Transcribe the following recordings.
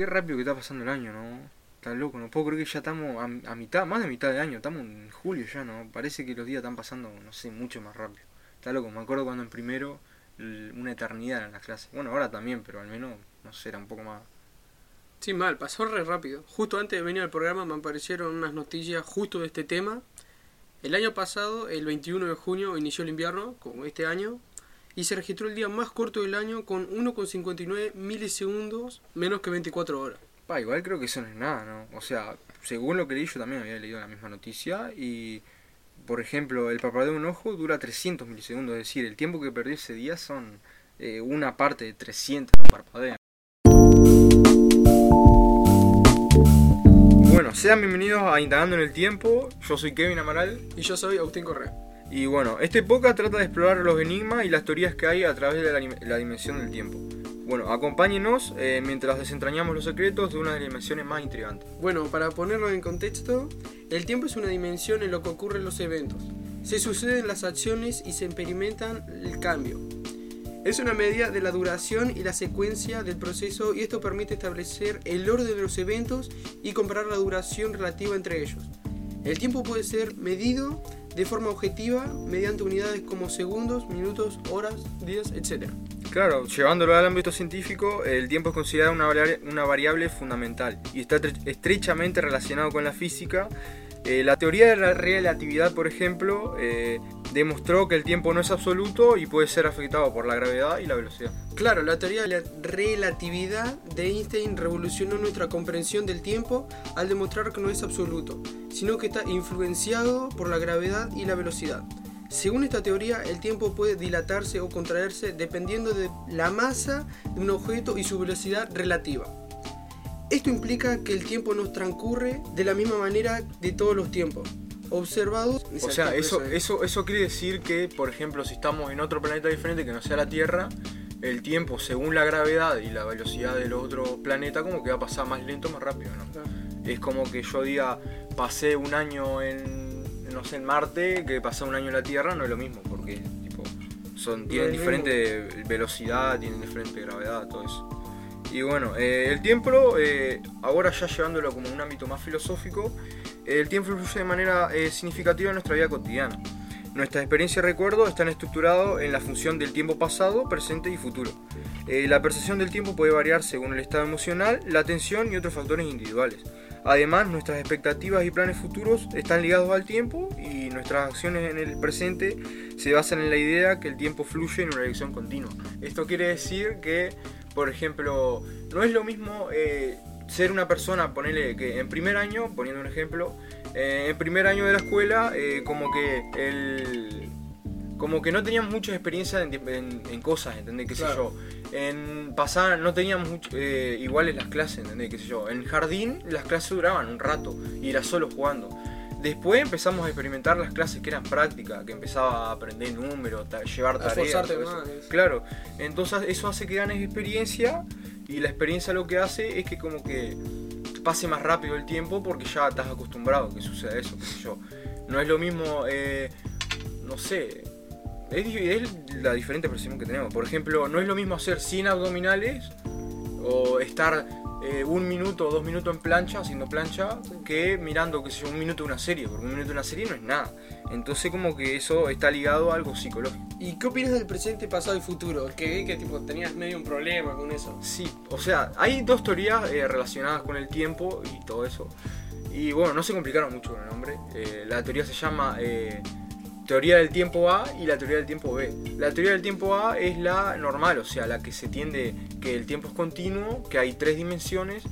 qué rápido que está pasando el año, ¿no? Está loco, no puedo creer que ya estamos a, mitad, más de mitad de año, estamos en julio ya, ¿no? Parece que los días están pasando, no sé, mucho más rápido. Está loco, me acuerdo cuando en primero una eternidad en las clases. Bueno, ahora también, pero al menos, no sé, era un poco más... Sí, mal, pasó re rápido. Justo antes de venir al programa me aparecieron unas noticias justo de este tema. El año pasado, el 21 de junio, inició el invierno, como este año, y se registró el día más corto del año con 1,59 milisegundos menos que 24 horas. Pa, igual creo que eso no es nada, ¿no? O sea, según lo que leí, yo también había leído la misma noticia y, por ejemplo, el parpadeo de un ojo dura 300 milisegundos, es decir, el tiempo que perdió ese día son eh, una parte de 300 de un parpadeo. Bueno, sean bienvenidos a Indagando en el Tiempo, yo soy Kevin Amaral Y yo soy Agustín Correa. Y bueno, este podcast trata de explorar los enigmas y las teorías que hay a través de la, dim- la dimensión del tiempo. Bueno, acompáñenos eh, mientras desentrañamos los secretos de una de las dimensiones más intrigantes. Bueno, para ponerlo en contexto, el tiempo es una dimensión en lo que ocurren los eventos. Se suceden las acciones y se experimentan el cambio. Es una medida de la duración y la secuencia del proceso y esto permite establecer el orden de los eventos y comparar la duración relativa entre ellos. El tiempo puede ser medido de forma objetiva mediante unidades como segundos, minutos, horas, días, etc. Claro, llevándolo al ámbito científico, el tiempo es considerado una variable, una variable fundamental y está tre- estrechamente relacionado con la física. Eh, la teoría de la relatividad, por ejemplo, eh, demostró que el tiempo no es absoluto y puede ser afectado por la gravedad y la velocidad. Claro, la teoría de la relatividad de Einstein revolucionó nuestra comprensión del tiempo al demostrar que no es absoluto, sino que está influenciado por la gravedad y la velocidad. Según esta teoría, el tiempo puede dilatarse o contraerse dependiendo de la masa de un objeto y su velocidad relativa. Esto implica que el tiempo nos transcurre de la misma manera de todos los tiempos, observados. O sea, eso, es. eso, eso quiere decir que, por ejemplo, si estamos en otro planeta diferente que no sea la Tierra, el tiempo, según la gravedad y la velocidad del otro planeta, como que va a pasar más lento, más rápido, ¿no? Es como que yo diga, pasé un año en, no sé, en Marte, que pasé un año en la Tierra, no es lo mismo, porque tipo, son, tienen diferente velocidad, tienen diferente gravedad, todo eso. Y bueno, eh, el tiempo, eh, ahora ya llevándolo como un ámbito más filosófico, el tiempo influye de manera eh, significativa en nuestra vida cotidiana. Nuestra experiencia y recuerdo están estructurados en la función del tiempo pasado, presente y futuro. Eh, la percepción del tiempo puede variar según el estado emocional, la atención y otros factores individuales. Además, nuestras expectativas y planes futuros están ligados al tiempo y nuestras acciones en el presente se basan en la idea que el tiempo fluye en una dirección continua. Esto quiere decir que, por ejemplo, no es lo mismo eh, ser una persona, ponerle que en primer año, poniendo un ejemplo, eh, en primer año de la escuela, eh, como que el como que no teníamos mucha experiencia en, en- en cosas, ¿entendés? ¿Qué sé Claro. yo? En pasar no teníamos mucho, eh, iguales las clases, ¿entendés? ¿Qué sé yo? En jardín las clases duraban un rato y era solo jugando. Después empezamos a experimentar las clases que eran prácticas, que empezaba a aprender números, ta- llevar tareas. más. Claro, entonces eso hace que ganes experiencia y la experiencia lo que hace es que como que pase más rápido el tiempo porque ya estás acostumbrado a que suceda eso, qué yo. No es lo mismo, eh, no sé, es la diferente percepción que tenemos. Por ejemplo, no es lo mismo hacer 100 abdominales o estar eh, un minuto o dos minutos en plancha, haciendo plancha, que mirando, qué sé yo, un minuto de una serie, porque un minuto de una serie no es nada. Entonces como que eso está ligado a algo psicológico. ¿Y qué opinas del presente, pasado y futuro? Que vi que tipo, tenías medio un problema con eso. Sí, o sea, hay dos teorías eh, relacionadas con el tiempo y todo eso. Y bueno, no se complicaron mucho con el nombre. Eh, la teoría se llama teoría del tiempo A y la teoría del tiempo B. La teoría del tiempo A es la normal, o sea, la que se tiende que el tiempo es continuo, que hay tres dimensiones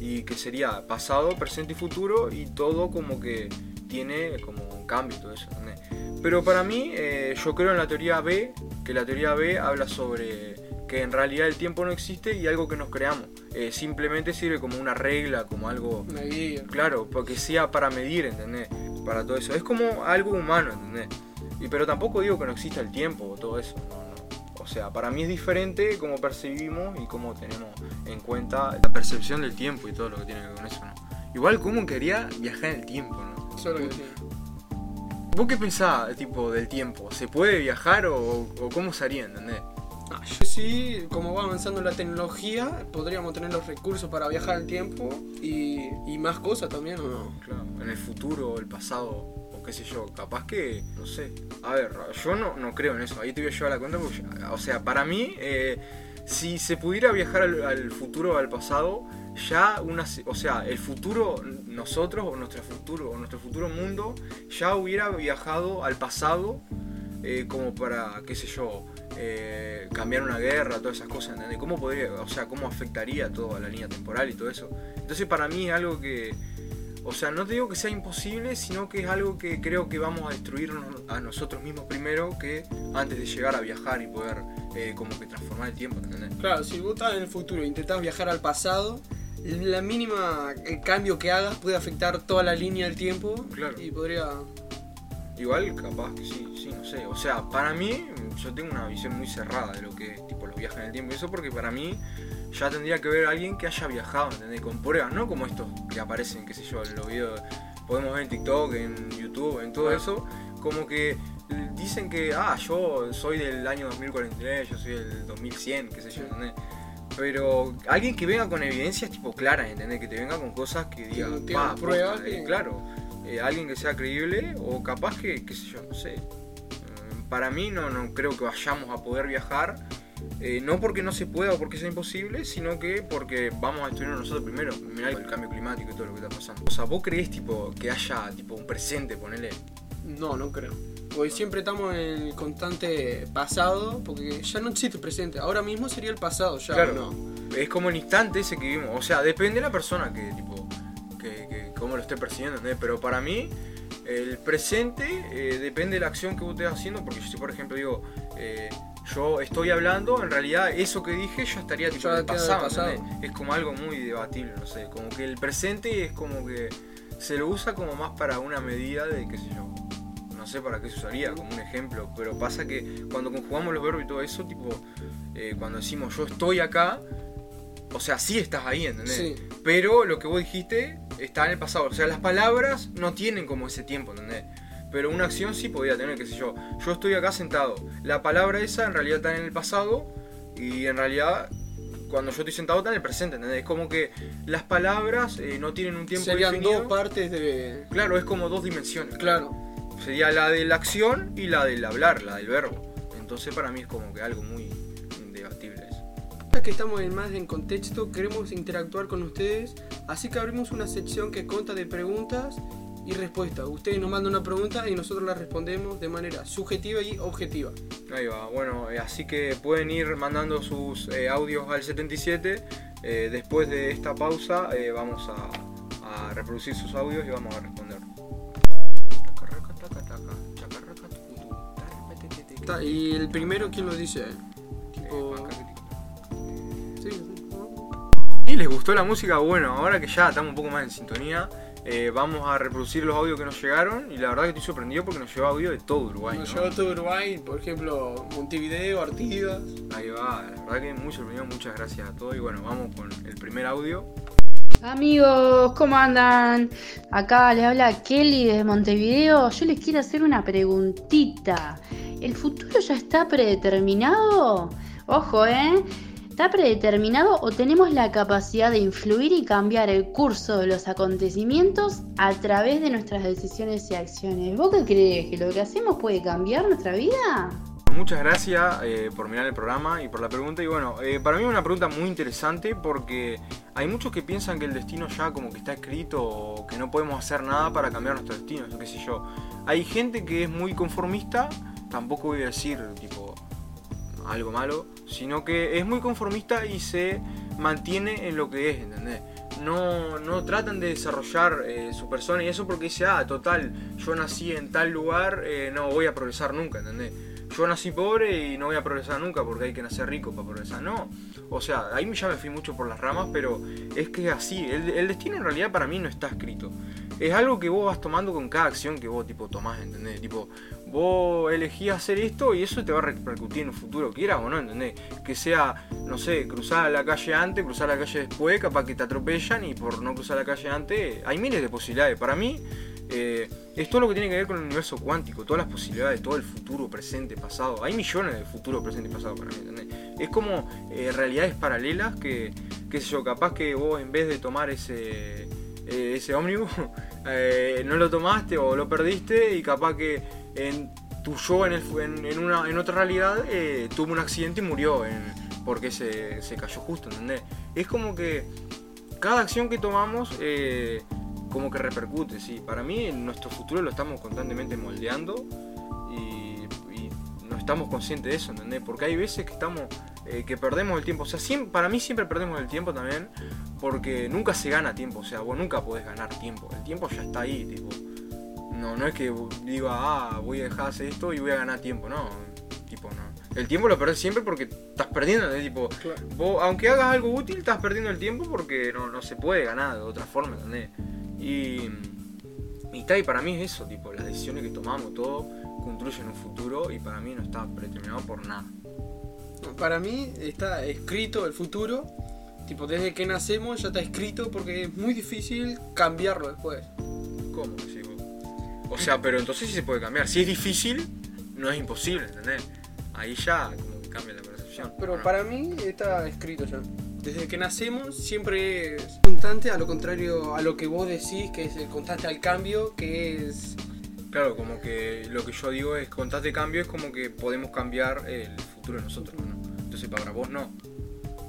y que sería pasado, presente y futuro y todo como que tiene como un cambio y todo eso. ¿entendés? Pero para mí, eh, yo creo en la teoría B, que la teoría B habla sobre que en realidad el tiempo no existe y algo que nos creamos. Eh, simplemente sirve como una regla, como algo Medida. Claro, porque sea para medir, ¿entendés? Para todo eso. Es como algo humano, ¿entendés? Y, pero tampoco digo que no exista el tiempo o todo eso, no, no. O sea, para mí es diferente cómo percibimos y cómo tenemos en cuenta la percepción del tiempo y todo lo que tiene que ver con eso, ¿no? Igual, ¿cómo quería viajar en el tiempo, no? Eso es lo que decía. ¿Vos qué pensás, tipo, del tiempo? ¿Se puede viajar o, o cómo se haría, entendés? Ah, yo sí, como va avanzando la tecnología, podríamos tener los recursos para viajar al tiempo y, y más cosas también, ¿o no? Claro, en el futuro, el pasado, qué sé yo, capaz que, no sé. A ver, yo no, no creo en eso, ahí te voy a llevar la cuenta, porque, o sea, para mí, eh, si se pudiera viajar al, futuro o al pasado, ya una, o sea, el futuro, nosotros o nuestro futuro, o nuestro futuro mundo, ya hubiera viajado al pasado eh, como para, qué sé yo, eh, cambiar una guerra, todas esas cosas, ¿entendés? ¿Cómo podría, o sea, cómo afectaría toda la línea temporal y todo eso? Entonces para mí es algo que, o sea, no te digo que sea imposible, sino que es algo que creo que vamos a destruirnos a nosotros mismos primero que antes de llegar a viajar y poder eh, como que transformar el tiempo, ¿entendés? Claro, si vos estás en el futuro e intentás viajar al pasado, la mínima el cambio que hagas puede afectar toda la línea del tiempo Claro. y podría... Igual capaz que sí, sí, no sé. O sea, para mí, yo tengo una visión muy cerrada de lo que es tipo los viajes en el tiempo. Y eso porque para mí ya tendría que ver a alguien que haya viajado, ¿entendés? Con pruebas, no como estos que aparecen, qué sé yo, en los videos. Podemos ver en TikTok, en YouTube, en todo eso. Como que dicen que, ah, yo soy del año 2043, yo soy del 2100, qué sé yo, ¿entendés? Pero alguien que venga con evidencias tipo claras, ¿entendés? Que te venga con cosas que diga, "Pa, pruebas eh, que- claro, eh, alguien que sea creíble o capaz que, qué sé yo, no sé. Mm, Para mí no, no creo que vayamos a poder viajar, eh, no porque no se pueda o porque sea imposible, sino que porque vamos a destruirnos nosotros primero. Mirá el cambio climático y todo lo que está pasando. O sea, vos creés tipo que haya tipo un presente, ponele. No, no creo. Porque siempre estamos en el constante pasado, porque ya no existe el presente. Ahora mismo sería el pasado, ya Claro. no. Es como el instante ese que vivimos. O sea, depende de la persona que, tipo, que, que cómo lo esté persiguiendo, ¿entendés? Pero para mí, el presente eh, depende de la acción que vos estés haciendo. Porque yo, si por ejemplo digo, eh, yo estoy hablando, en realidad eso que dije ya estaría tipo, Ya en el pasado. Es como algo muy debatible, no sé. Como que el presente es como que se lo usa como más para una medida de, qué sé yo. No sé para qué se usaría, como un ejemplo. Pero pasa que cuando conjugamos los verbos y todo eso, tipo, eh, cuando decimos yo estoy acá, o sea, sí estás ahí, ¿entendés? Sí. Pero lo que vos dijiste está en el pasado. O sea, las palabras no tienen como ese tiempo, ¿entendés? Pero una acción sí podía tener, qué sé yo. Yo estoy acá sentado. La palabra esa en realidad está en el pasado y en realidad cuando yo estoy sentado está en el presente, ¿entendés? Es como que las palabras eh, no tienen un tiempo Serían definido. dos partes de... Claro, es como dos dimensiones. Claro. Sería la de la acción y la del hablar, la del verbo. Entonces para mí es como que algo muy debatible eso. Ya que estamos en más en contexto, queremos interactuar con ustedes, así que abrimos una sección que consta de preguntas y respuestas. Ustedes nos mandan una pregunta y nosotros la respondemos de manera subjetiva y objetiva. Ahí va, bueno, eh, así que pueden ir mandando sus eh, audios al 77. eh, después de esta pausa eh, vamos a, a reproducir sus audios y vamos a responder. Y el primero, ¿quién lo dice? Tipo... Sí, sí. ¿Y les gustó la música? Bueno, ahora que ya estamos un poco más en sintonía, eh, vamos a reproducir los audios que nos llegaron y la verdad que estoy sorprendido porque nos lleva audio de todo Uruguay. Nos ¿no? todo Uruguay, por ejemplo, Montevideo, Artigas. Ahí va, la verdad que muy sorprendido, muchas gracias a todos y bueno, vamos con el primer audio. Amigos, ¿cómo andan? Acá les habla Kelly desde Montevideo. Yo les quiero hacer una preguntita. ¿El futuro ya está predeterminado? Ojo, ¿eh? ¿Está predeterminado o tenemos la capacidad de influir y cambiar el curso de los acontecimientos a través de nuestras decisiones y acciones? ¿Vos qué crees? ¿Que lo que hacemos puede cambiar nuestra vida? Muchas gracias eh, por mirar el programa y por la pregunta. Y bueno, eh, para mí es una pregunta muy interesante porque hay muchos que piensan que el destino ya como que está escrito o que no podemos hacer nada para cambiar nuestro destino, qué sé yo. Hay gente que es muy conformista, tampoco voy a decir tipo algo malo, sino que es muy conformista y se mantiene en lo que es, ¿entendés? No, no tratan de desarrollar eh, su persona y eso porque dice, ah, total, yo nací en tal lugar, eh, no voy a progresar nunca, ¿entendés? Yo nací pobre y no voy a progresar nunca porque hay que nacer rico para progresar. No, o sea, ahí ya me fui mucho por las ramas, pero es que es así. El, el destino en realidad para mí no está escrito. Es algo que vos vas tomando con cada acción que vos tipo tomás, ¿entendés? Tipo, vos elegís hacer esto y eso te va a repercutir en un futuro, quieras o no, ¿entendés? Que sea, no sé, cruzar la calle antes, cruzar la calle después, capaz que te atropellan y por no cruzar la calle antes, hay miles de posibilidades. Para mí, eh, es todo lo que tiene que ver con el universo cuántico, todas las posibilidades, todo el futuro, presente, pasado. Hay millones de futuro, presente y pasado para mí, ¿entendés? Es como eh, realidades paralelas que, qué sé yo, capaz que vos en vez de tomar ese, eh, ese ómnibus, eh, no lo tomaste o lo perdiste y capaz que en tu yo en, en, una, en otra realidad eh, tuvo un accidente y murió porque se, se cayó justo, ¿entendés? Es como que cada acción que tomamos eh, como que repercute, sí. Para mí nuestro futuro lo estamos constantemente moldeando estamos conscientes de eso, ¿entendés? Porque hay veces que estamos, eh, que perdemos el tiempo. O sea, siempre, para mí siempre perdemos el tiempo también porque nunca se gana tiempo. O sea, vos nunca podés ganar tiempo. El tiempo ya está ahí, tipo. No, no es que diga, ah, voy a dejar de hacer esto y voy a ganar tiempo, no. Tipo, no. El tiempo lo perdés siempre porque estás perdiendo, ¿entendés? Tipo, Claro. Vos, aunque hagas algo útil, estás perdiendo el tiempo porque no, no se puede ganar de otra forma, ¿entendés? Y, y para mí es eso, tipo, las decisiones que tomamos, todo construyen un futuro y para mí no está predeterminado por nada. Para mí está escrito el futuro, tipo desde que nacemos ya está escrito porque es muy difícil cambiarlo después. ¿Cómo vos? O sea, pero entonces sí se puede cambiar. Si es difícil, no es imposible, ¿entendés? Ahí ya como que cambia la percepción. Pero ¿o no? para mí está escrito ya. Desde que nacemos siempre es constante, a lo contrario a lo que vos decís, que es el constante al cambio, que es... Claro, como que lo que yo digo es constante cambio, es como que podemos cambiar el futuro de nosotros, ¿no? Entonces para vos no.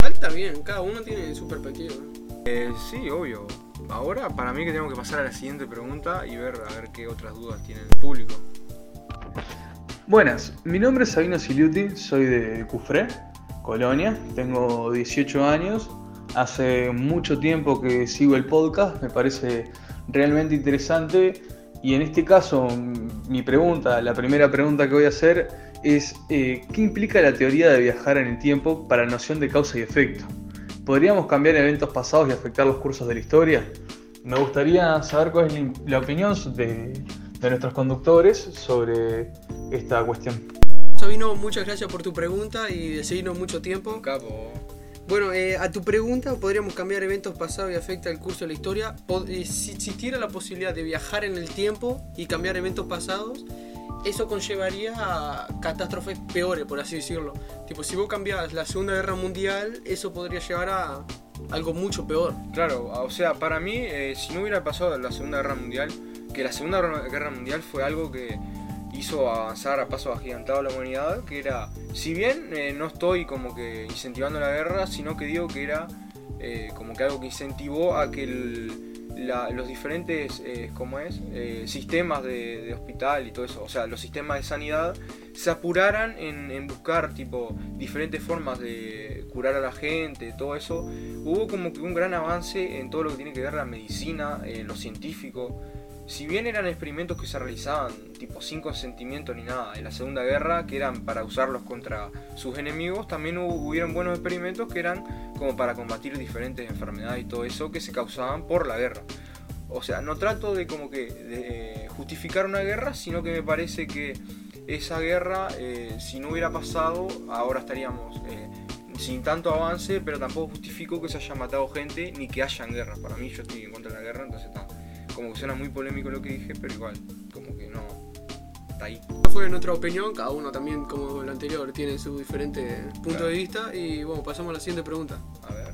Está bien, cada uno tiene su perspectiva. Eh, sí, obvio. Ahora para mí que tengo que pasar a la siguiente pregunta y ver a ver qué otras dudas tiene el público. Buenas, mi nombre es Sabino Siliuti, soy de Cufré, Colonia, tengo 18 años, hace mucho tiempo que sigo el podcast, me parece realmente interesante y en este caso mi pregunta, la primera pregunta que voy a hacer es eh, ¿qué implica la teoría de viajar en el tiempo para la noción de causa y efecto? ¿Podríamos cambiar eventos pasados y afectar los cursos de la historia? Me gustaría saber cuál es la, la opinión de, de nuestros conductores sobre esta cuestión. Sabino, muchas gracias por tu pregunta y de seguirnos mucho tiempo. Capo. Bueno, eh, a tu pregunta, ¿podríamos cambiar eventos pasados y afecta el curso de la historia? Eh, si existiera la posibilidad de viajar en el tiempo y cambiar eventos pasados, eso conllevaría a catástrofes peores, por así decirlo. Tipo, si vos cambias la Segunda Guerra Mundial, eso podría llevar a algo mucho peor. Claro, o sea, para mí, eh, si no hubiera pasado la Segunda Guerra Mundial, que la Segunda Guerra Mundial fue algo que hizo avanzar a paso agigantado a la humanidad, que era, si bien eh, no estoy como que incentivando la guerra, sino que digo que era eh, como que algo que incentivó a que el- la- los diferentes, eh, ¿cómo es? Eh, sistemas de, de hospital y todo eso, o sea, los sistemas de sanidad se apuraran en, en buscar tipo diferentes formas de curar a la gente, todo eso. Hubo como que un gran avance en todo lo que tiene que ver la medicina, en lo científico. Si bien eran experimentos que se realizaban tipo sin consentimiento ni nada en la Segunda Guerra, que eran para usarlos contra sus enemigos, también hubo, hubieron buenos experimentos que eran como para combatir diferentes enfermedades y todo eso que se causaban por la guerra. O sea, no trato de como que eh, justificar una guerra, sino que me parece que esa guerra, eh, si no hubiera pasado, ahora estaríamos eh, sin tanto avance, pero tampoco justifico que se haya matado gente ni que hayan guerras. Para mí yo estoy en contra de la guerra, entonces está. Como que suena muy polémico lo que dije, pero igual, como que no. Está ahí. Esta fue nuestra opinión, cada uno también, como lo anterior, tiene su diferente punto Claro. de vista. Y bueno, pasamos a la siguiente pregunta. A ver.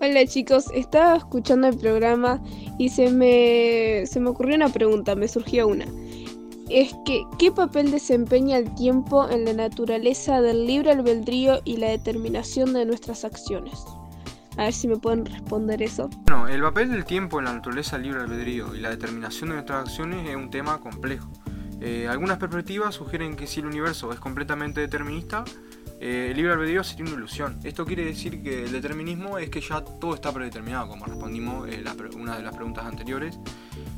Hola chicos, estaba escuchando el programa y se me, se me ocurrió una pregunta, me surgió una. Es que, ¿qué papel desempeña el tiempo en la naturaleza del libre albedrío y la determinación de nuestras acciones? A ver si me pueden responder eso. Bueno, el papel del tiempo en la naturaleza libre albedrío y la determinación de nuestras acciones es un tema complejo. Eh, algunas perspectivas sugieren que si el universo es completamente determinista, eh, el libre albedrío sería una ilusión. Esto quiere decir que el determinismo es que ya todo está predeterminado, como respondimos en pre- una de las preguntas anteriores.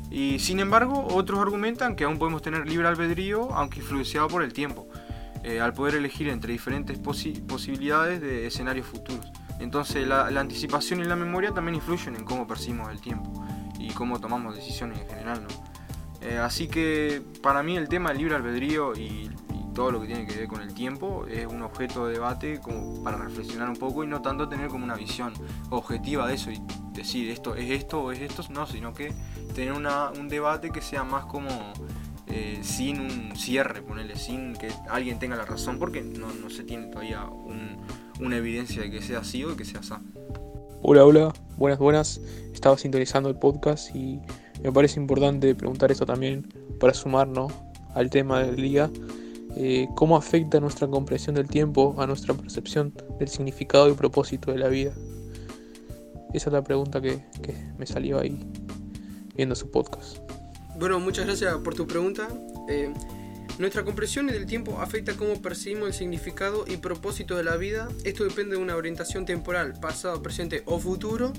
Y sin embargo, otros argumentan que aún podemos tener libre albedrío, aunque influenciado por el tiempo, eh, al poder elegir entre diferentes posi- posibilidades de escenarios futuros. Entonces la, anticipación y la memoria también influyen en cómo percibimos el tiempo y cómo tomamos decisiones en general. ¿no? Eh, así que para mí el tema del libre albedrío y, todo lo que tiene que ver con el tiempo es un objeto de debate para reflexionar un poco y no tanto tener como una visión objetiva de eso y decir esto es esto o es esto, no, sino que tener un debate que sea más como eh, sin un cierre, ponerle, sin que alguien tenga la razón, porque no se tiene todavía un, una evidencia de que sea así o de que sea así. Hola, hola, buenas, buenas. Estaba sintonizando el podcast y me parece importante preguntar esto también para sumarnos al tema del día. Eh, ¿Cómo afecta nuestra comprensión del tiempo a nuestra percepción del significado y propósito de la vida? Esa es la pregunta que, que me salió ahí viendo su podcast. Bueno, muchas gracias por tu pregunta. Eh, nuestra comprensión del tiempo afecta cómo percibimos el significado y propósito de la vida. Esto depende de una orientación temporal, pasado, presente o futuro,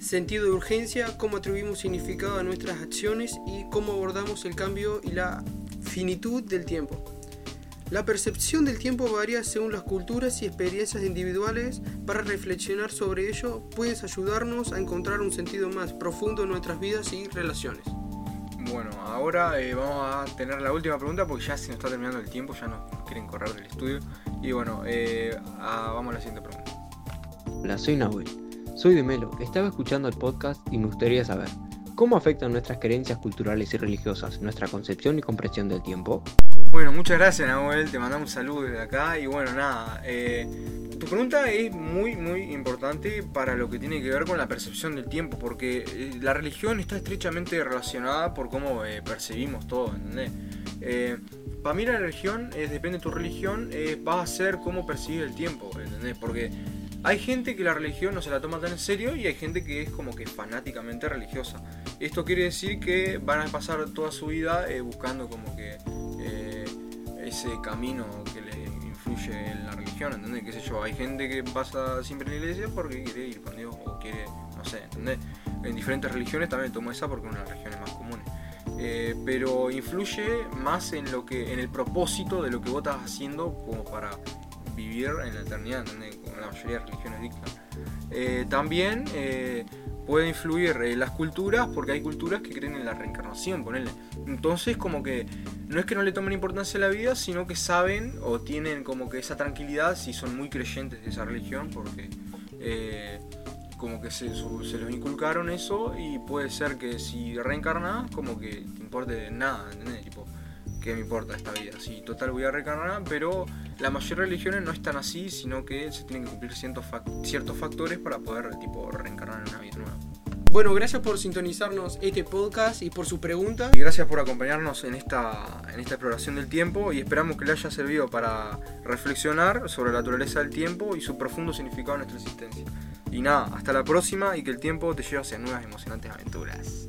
sentido de urgencia, cómo atribuimos significado a nuestras acciones y cómo abordamos el cambio y la finitud del tiempo. La percepción del tiempo varía según las culturas y experiencias individuales. Para reflexionar sobre ello, puedes ayudarnos a encontrar un sentido más profundo en nuestras vidas y relaciones. Bueno, ahora eh, vamos a tener la última pregunta porque ya se nos está terminando el tiempo, ya nos, quieren correr del estudio. Y bueno, eh, vamos a la siguiente pregunta. Hola, soy Nahuel. Soy de Melo. Estaba escuchando el podcast y me gustaría saber, ¿cómo afectan nuestras creencias culturales y religiosas nuestra concepción y comprensión del tiempo? Bueno, muchas gracias Nahuel, te mandamos un saludo desde acá y bueno, nada, eh, tu pregunta es muy, muy importante para lo que tiene que ver con la percepción del tiempo, porque eh, la religión está estrechamente relacionada por cómo eh, percibimos todo, ¿entendés? para mí la religión, depende de tu religión, va a ser cómo percibir el tiempo, ¿entendés? Porque hay gente que la religión no se la toma tan en serio y hay gente que es como que fanáticamente religiosa. Esto quiere decir que van a pasar toda su vida buscando como que ese camino que le influye en la religión, ¿entendés? ¿Qué sé yo? Hay gente que pasa siempre en la iglesia porque quiere ir con Dios o quiere, no sé, ¿entendés? En diferentes religiones también tomo esa porque es una de las religiones más comunes. Eh, pero influye más en lo que en el propósito de lo que vos estás haciendo como para vivir en la eternidad, ¿entendés? Como la mayoría de religiones dictan. Eh, también eh, puede influir en las culturas porque hay culturas que creen en la reencarnación, ponele. Entonces como que no es que no le tomen importancia a la vida, sino que saben o tienen como que esa tranquilidad si son muy creyentes de esa religión porque eh, como que se, se los inculcaron eso y puede ser que si reencarnas como que te importe nada, ¿entendés? Tipo, ¿qué me importa esta vida? Sí, total voy a reencarnar, pero la mayoría de religiones no están así, sino que se tienen que cumplir ciertos, ciertos factores para poder tipo reencarnar en una vida nueva. Bueno, gracias por sintonizarnos este podcast y por su pregunta. Y gracias por acompañarnos en esta, en esta exploración del tiempo y esperamos que le haya servido para reflexionar sobre la naturaleza del tiempo y su profundo significado en nuestra existencia. Y nada, hasta la próxima y que el tiempo te lleve hacia nuevas emocionantes aventuras.